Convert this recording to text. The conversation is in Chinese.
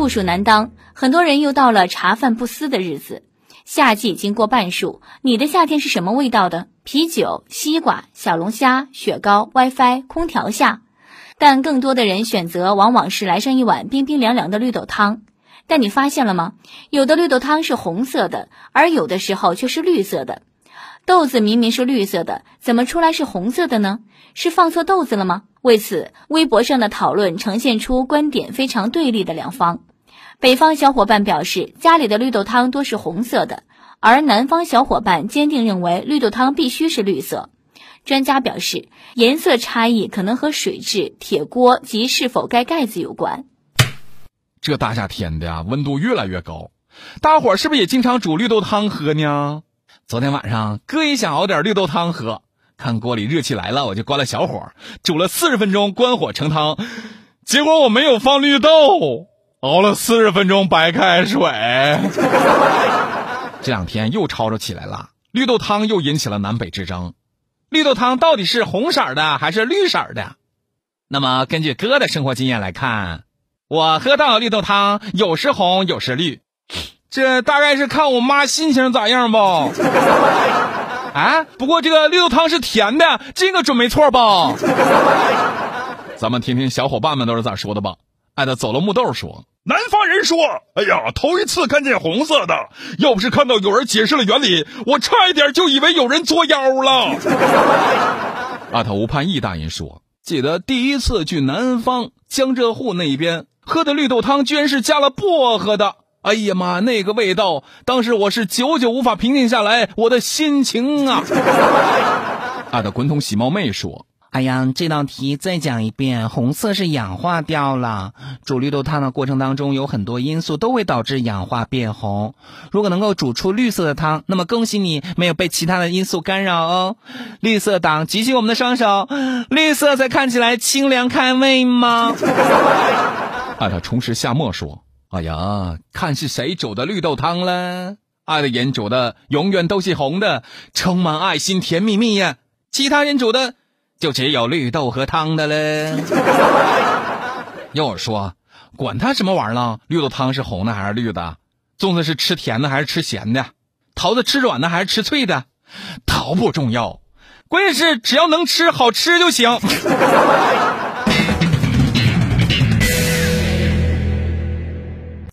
酷暑难当，很多人又到了茶饭不思的日子。夏季已经过半数，你的夏天是什么味道的？啤酒、西瓜、小龙虾、雪糕、WiFi、空调下。但更多的人选择往往是来上一碗冰冰凉凉的绿豆汤。但你发现了吗？有的绿豆汤是红色的，而有的时候却是绿色的。豆子明明是绿色的，怎么出来是红色的呢？是放错豆子了吗？为此，微博上的讨论呈现出观点非常对立的两方。北方小伙伴表示家里的绿豆汤多是红色的，而南方小伙伴坚定认为绿豆汤必须是绿色。专家表示，颜色差异可能和水质、铁锅及是否盖盖子有关。这大夏天的呀，温度越来越高，大伙儿是不是也经常煮绿豆汤喝呢？昨天晚上哥也想熬点绿豆汤喝。看锅里热气来了，我就关了小火，煮了四十分钟，关火盛汤。结果我没有放绿豆，熬了四十分钟白开水。这两天又吵吵起来了，绿豆汤又引起了南北之争。绿豆汤到底是红色的还是绿色的？那么根据哥的生活经验来看，我喝到绿豆汤有时红有时绿，这大概是看我妈心情咋样吧。啊，不过这个绿豆汤是甜的，这个准没错吧？咱们听听小伙伴们都是咋说的吧。爱的走了木豆说，南方人说，哎呀，头一次看见红色的，要不是看到有人解释了原理，我差一点就以为有人作妖了。阿头吴盼义大人说，记得第一次去南方江浙沪那边喝的绿豆汤，居然是加了薄荷的。哎呀妈，那个味道，当时我是久久无法平静下来我的心情啊！阿的滚筒洗猫妹说：“哎呀，这道题再讲一遍，红色是氧化掉了。煮绿豆汤的过程当中，有很多因素都会导致氧化变红。如果能够煮出绿色的汤，那么恭喜你没有被其他的因素干扰哦。绿色党举起我们的双手，绿色才看起来清凉开胃吗？”爱的重拾夏末说。哎呀，看是谁煮的绿豆汤了？爱的人煮的永远都是红的，充满爱心，甜蜜蜜呀。其他人煮的就只有绿豆和汤的了。要我说，管他什么玩意儿了，绿豆汤是红的还是绿的？粽子是吃甜的还是吃咸的？桃子吃软的还是吃脆的？桃不重要，关键是只要能吃好吃就行。